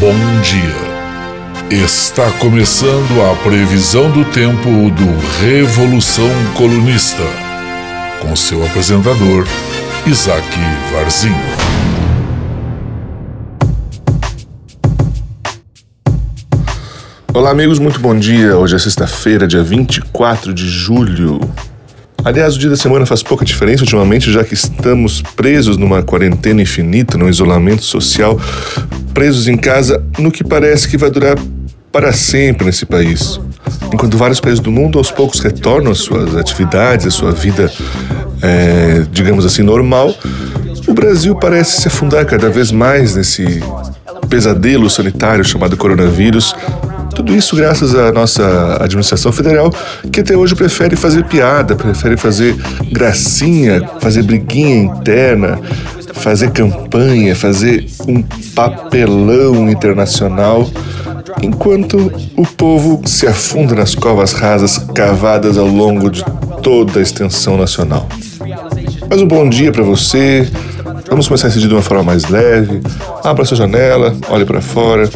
bom dia. Está começando a previsão do tempo do Revolução Colunista, com seu apresentador, Isaac Varzinho. Olá, amigos, muito bom dia. Hoje é sexta-feira, dia 24 de julho. Aliás, o dia da semana faz pouca diferença ultimamente, já que estamos presos numa quarentena infinita, num isolamento social, presos em casa no que parece que vai durar para sempre nesse país. Enquanto vários países do mundo aos poucos retornam às suas atividades, à sua vida, é, digamos assim, normal, o Brasil parece se afundar cada vez mais nesse pesadelo sanitário chamado coronavírus, tudo isso graças à nossa administração federal, que até hoje prefere fazer piada, prefere fazer gracinha, fazer briguinha interna, fazer campanha, fazer um papelão internacional, enquanto o povo se afunda nas covas rasas cavadas ao longo de toda a extensão nacional. Mas um bom dia para você. Vamos começar esse dia de uma forma mais leve. Abra sua janela, olhe para fora.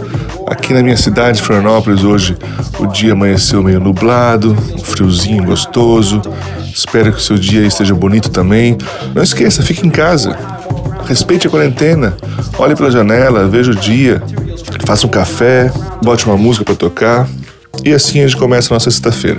Aqui na minha cidade, Florianópolis, hoje o dia amanheceu meio nublado, um friozinho gostoso. Espero que o seu dia esteja bonito também. Não esqueça, fique em casa. Respeite a quarentena. Olhe pela janela, veja o dia. Faça um café, bote uma música para tocar. E assim a gente começa a nossa sexta-feira.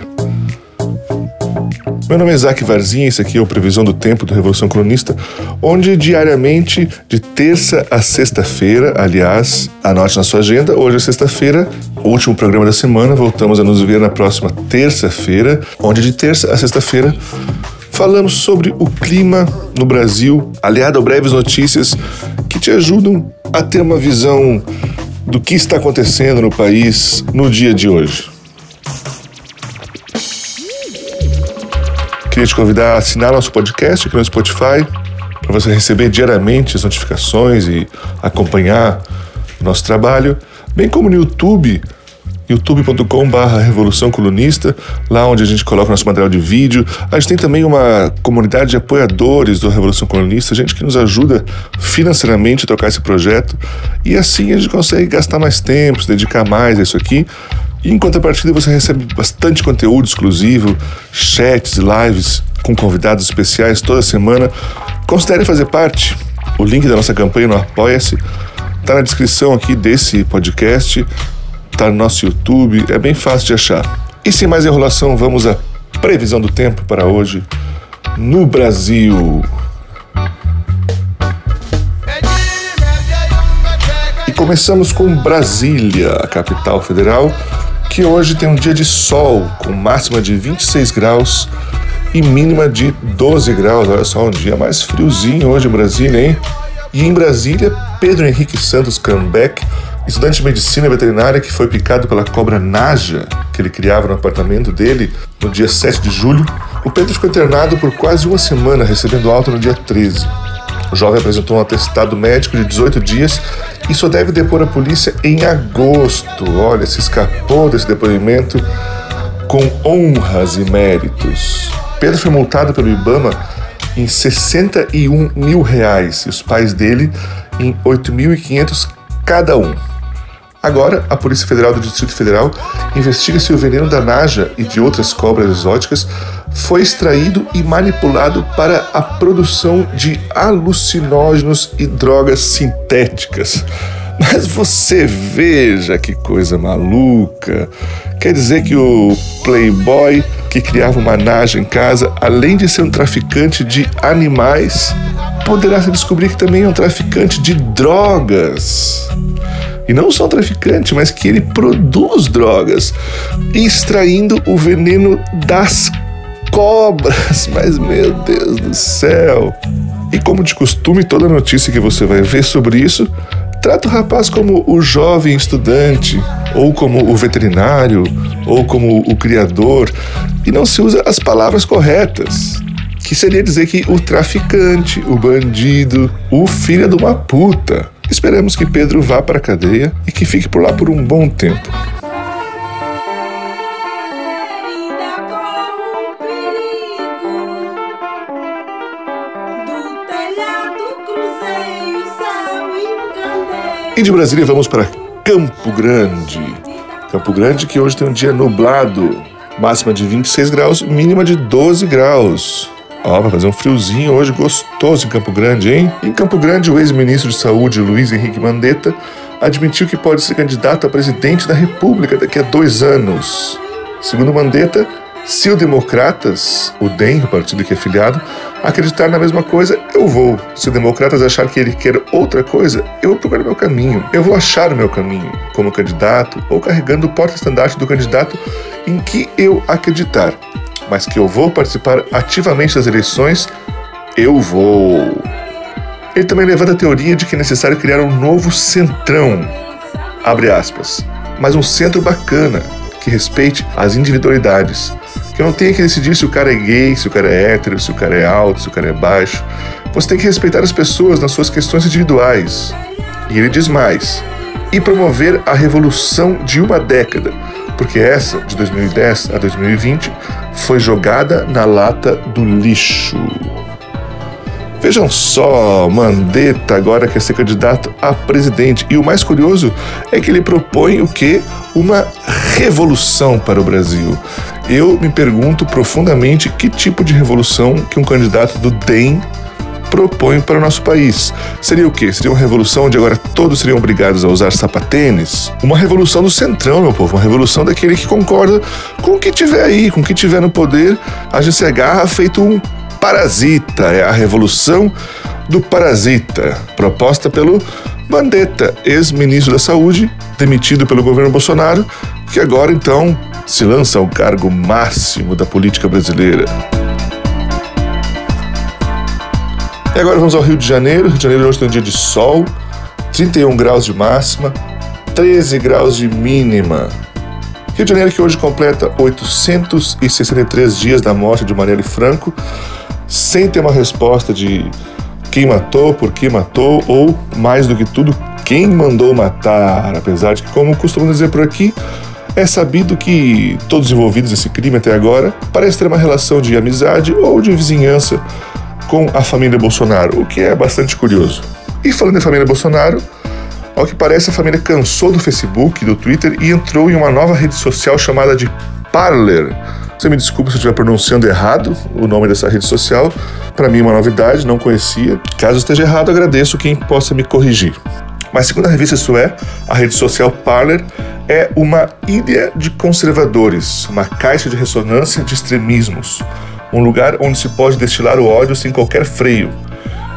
Meu nome é Isaac Varzinha, esse aqui é o Previsão do Tempo do Revolução Cronista, onde diariamente, de terça a sexta-feira, aliás, anote na sua agenda, hoje é sexta-feira, último programa da semana, voltamos a nos ver na próxima terça-feira, onde de terça a sexta-feira falamos sobre o clima no Brasil, aliado a breves notícias que te ajudam a ter uma visão do que está acontecendo no país no dia de hoje. Queria te convidar a assinar nosso podcast aqui no Spotify para você receber diariamente as notificações e acompanhar o nosso trabalho, bem como no YouTube, youtube.com.br Revolução Colunista, lá onde a gente coloca nosso material de vídeo. A gente tem também uma comunidade de apoiadores do Revolução Colunista, gente que nos ajuda financeiramente a tocar esse projeto e assim a gente consegue gastar mais tempo, se dedicar mais a isso aqui e em contrapartida você recebe bastante conteúdo exclusivo, chats lives com convidados especiais toda semana. Considere fazer parte. O link da nossa campanha no Apoia-se está na descrição aqui desse podcast, está no nosso YouTube, é bem fácil de achar. E sem mais enrolação, vamos à previsão do tempo para hoje no Brasil. E começamos com Brasília, a capital federal que hoje tem um dia de sol com máxima de 26 graus e mínima de 12 graus. Olha só, um dia mais friozinho hoje em Brasília, hein? E em Brasília, Pedro Henrique Santos Cambeck, estudante de medicina veterinária que foi picado pela cobra Naja, que ele criava no apartamento dele no dia 7 de julho. O Pedro ficou internado por quase uma semana, recebendo alta no dia 13. O jovem apresentou um atestado médico de 18 dias e só deve depor a polícia em agosto. Olha, se escapou desse depoimento com honras e méritos. Pedro foi multado pelo Ibama em 61 mil reais e os pais dele em 8.500 cada um. Agora, a Polícia Federal do Distrito Federal investiga se o veneno da Naja e de outras cobras exóticas foi extraído e manipulado para a produção de alucinógenos e drogas sintéticas. Mas você veja que coisa maluca. Quer dizer que o playboy que criava uma naja em casa, além de ser um traficante de animais, poderá se descobrir que também é um traficante de drogas. E não só um traficante, mas que ele produz drogas, extraindo o veneno das cobras. Mas meu Deus do céu! E como de costume, toda notícia que você vai ver sobre isso trata o rapaz como o jovem estudante, ou como o veterinário, ou como o criador, e não se usa as palavras corretas. Que seria dizer que o traficante, o bandido, o filho de uma puta. Esperamos que Pedro vá para a cadeia e que fique por lá por um bom tempo. De Brasília vamos para Campo Grande. Campo Grande que hoje tem um dia nublado, máxima de 26 graus, mínima de 12 graus. Ó, vai fazer um friozinho hoje gostoso em Campo Grande, hein? Em Campo Grande, o ex-ministro de Saúde, Luiz Henrique Mandetta, admitiu que pode ser candidato a presidente da República daqui a dois anos. Segundo Mandetta, se o Democratas, o DEM, o partido que é filiado, acreditar na mesma coisa, eu vou. Se o Democratas achar que ele quer outra coisa, eu vou procurar meu caminho. Eu vou achar o meu caminho, como candidato ou carregando o porta-estandarte do candidato em que eu acreditar mas que eu vou participar ativamente das eleições, eu vou. Ele também levanta a teoria de que é necessário criar um novo centrão, abre aspas, mas um centro bacana, que respeite as individualidades, que não tenha que decidir se o cara é gay, se o cara é hétero, se o cara é alto, se o cara é baixo. Você tem que respeitar as pessoas nas suas questões individuais. E ele diz mais: e promover a revolução de uma década, porque essa, de 2010 a 2020, foi jogada na lata do lixo. Vejam só, Mandetta agora quer ser candidato a presidente. E o mais curioso é que ele propõe o quê? Uma revolução para o Brasil. Eu me pergunto profundamente que tipo de revolução que um candidato do DEM propõe para o nosso país. Seria o quê? Seria uma revolução onde agora todos seriam obrigados a usar sapatênis? Uma revolução do centrão, meu povo, uma revolução daquele que concorda com o que tiver aí, com o que tiver no poder, a gente se agarra feito um parasita. É a revolução do parasita, proposta pelo Mandetta, ex-ministro da Saúde, demitido pelo governo Bolsonaro, que agora então se lança ao cargo máximo da política brasileira. E agora vamos ao Rio de Janeiro. Rio de Janeiro hoje tem um dia de sol, 31 graus de máxima, 13 graus de mínima. Rio de Janeiro que hoje completa 863 dias da morte de Marielle Franco, sem ter uma resposta de quem matou, por que matou ou, mais do que tudo, quem mandou matar. Apesar de que, como costumamos dizer por aqui, é sabido que todos os envolvidos nesse crime até agora parecem ter uma relação de amizade ou de vizinhança com a família Bolsonaro, o que é bastante curioso. E falando em família Bolsonaro, ao que parece a família cansou do Facebook, do Twitter e entrou em uma nova rede social chamada de Parler. Você me desculpa se eu estiver pronunciando errado o nome dessa rede social. Para mim é uma novidade, não conhecia. Caso esteja errado, agradeço quem possa me corrigir. Mas segundo a revista Isso é, a rede social Parler é uma ilha de conservadores, uma caixa de ressonância de extremismos, um lugar onde se pode destilar o ódio sem qualquer freio.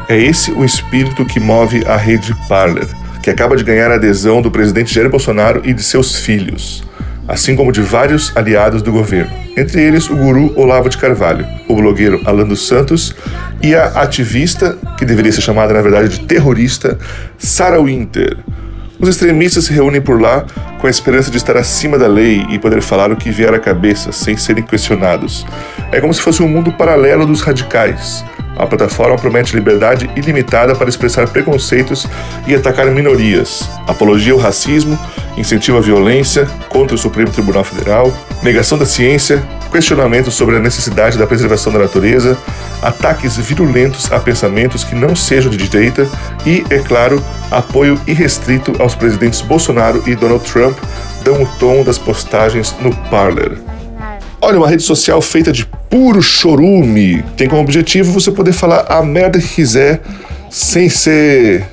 É esse o espírito que move a rede Parler, que acaba de ganhar a adesão do presidente Jair Bolsonaro e de seus filhos, assim como de vários aliados do governo, entre eles o guru Olavo de Carvalho, o blogueiro Alan dos Santos e a ativista, que deveria ser chamada na verdade de terrorista, Sarah Winter. Os extremistas se reúnem por lá com a esperança de estar acima da lei e poder falar o que vier à cabeça sem serem questionados. É como se fosse um mundo paralelo dos radicais. A plataforma promete liberdade ilimitada para expressar preconceitos e atacar minorias, apologia ao racismo, incentiva a violência contra o Supremo Tribunal Federal, negação da ciência, questionamentos sobre a necessidade da preservação da natureza, ataques virulentos a pensamentos que não sejam de direita e, é claro, apoio irrestrito aos presidentes Bolsonaro e Donald Trump dão o tom das postagens no Parler. Olha, uma rede social feita de puro chorume. Tem como objetivo você poder falar a merda que quiser sem ser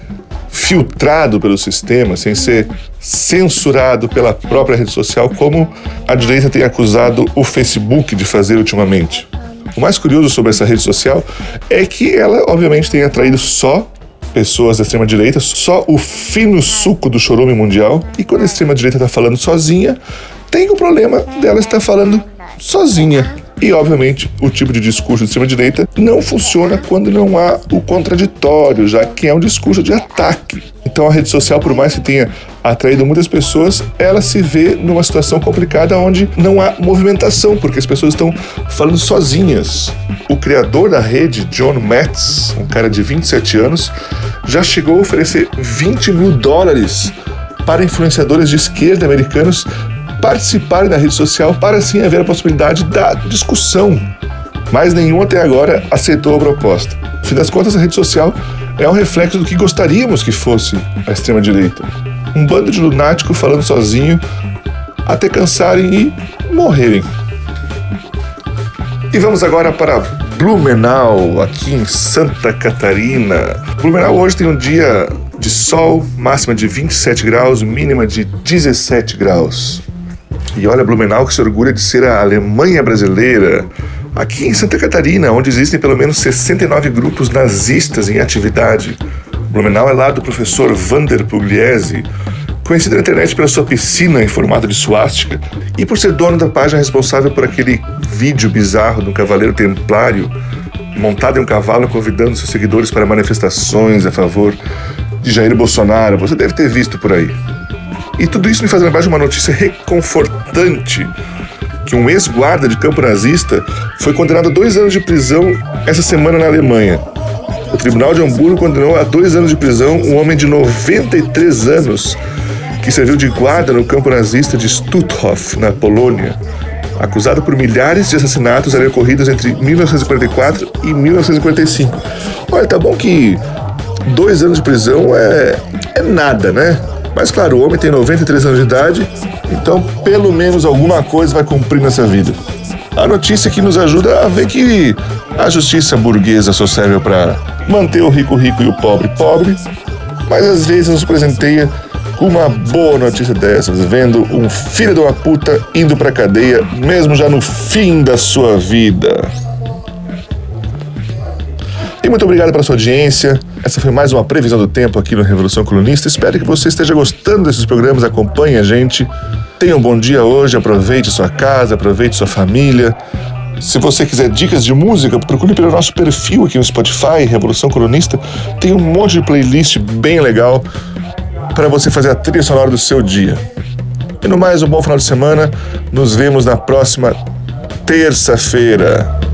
filtrado pelo sistema, sem ser censurado pela própria rede social, como a direita tem acusado o Facebook de fazer ultimamente. O mais curioso sobre essa rede social é que ela, obviamente, tem atraído só pessoas da extrema-direita, só o fino suco do chorume mundial. E quando a extrema-direita está falando sozinha, tem o problema dela estar falando sozinha. E, obviamente, o tipo de discurso de extrema-direita não funciona quando não há o contraditório, já que é um discurso de ataque. Então, a rede social, por mais que tenha atraído muitas pessoas, ela se vê numa situação complicada onde não há movimentação, porque as pessoas estão falando sozinhas. O criador da rede, John Metz, um cara de 27 anos, já chegou a oferecer 20 mil dólares para influenciadores de esquerda americanos participarem da rede social para assim haver a possibilidade da discussão. Mas nenhum até agora aceitou a proposta. No fim das contas, a rede social é um reflexo do que gostaríamos que fosse a extrema-direita. Um bando de lunático falando sozinho até cansarem e morrerem. E vamos agora para Blumenau, aqui em Santa Catarina. Blumenau hoje tem um dia de sol, máxima de 27 graus, mínima de 17 graus. E olha, Blumenau que se orgulha de ser a Alemanha brasileira. Aqui em Santa Catarina, onde existem pelo menos 69 grupos nazistas em atividade. Blumenau é lá do professor Vander Pugliese, conhecido na internet pela sua piscina em formato de suástica e por ser dono da página responsável por aquele vídeo bizarro do cavaleiro templário montado em um cavalo convidando seus seguidores para manifestações a favor de Jair Bolsonaro. Você deve ter visto por aí. E tudo isso me faz lembrar de uma notícia reconfortante que um ex-guarda de campo nazista foi condenado a dois anos de prisão essa semana na Alemanha. O Tribunal de Hamburgo condenou a dois anos de prisão um homem de 93 anos que serviu de guarda no campo nazista de Stutthof, na Polônia, acusado por milhares de assassinatos ocorridos entre 1944 e 1945. Olha, tá bom que dois anos de prisão é, é nada, né? Mas claro, o homem tem 93 anos de idade, então pelo menos alguma coisa vai cumprir nessa vida. A notícia que nos ajuda a ver que a justiça burguesa só serve para manter o rico rico e o pobre pobre, mas às vezes nos presenteia com uma boa notícia dessas, vendo um filho de uma puta indo pra cadeia, mesmo já no fim da sua vida. E muito obrigado pela sua audiência. Essa foi mais uma previsão do tempo aqui no Revolução Colunista. Espero que você esteja gostando desses programas. Acompanhe a gente. Tenha um bom dia hoje. Aproveite sua casa, aproveite sua família. Se você quiser dicas de música, procure pelo nosso perfil aqui no Spotify, Revolução Colunista. Tem um monte de playlist bem legal para você fazer a trilha sonora do seu dia. E no mais, um bom final de semana. Nos vemos na próxima terça-feira.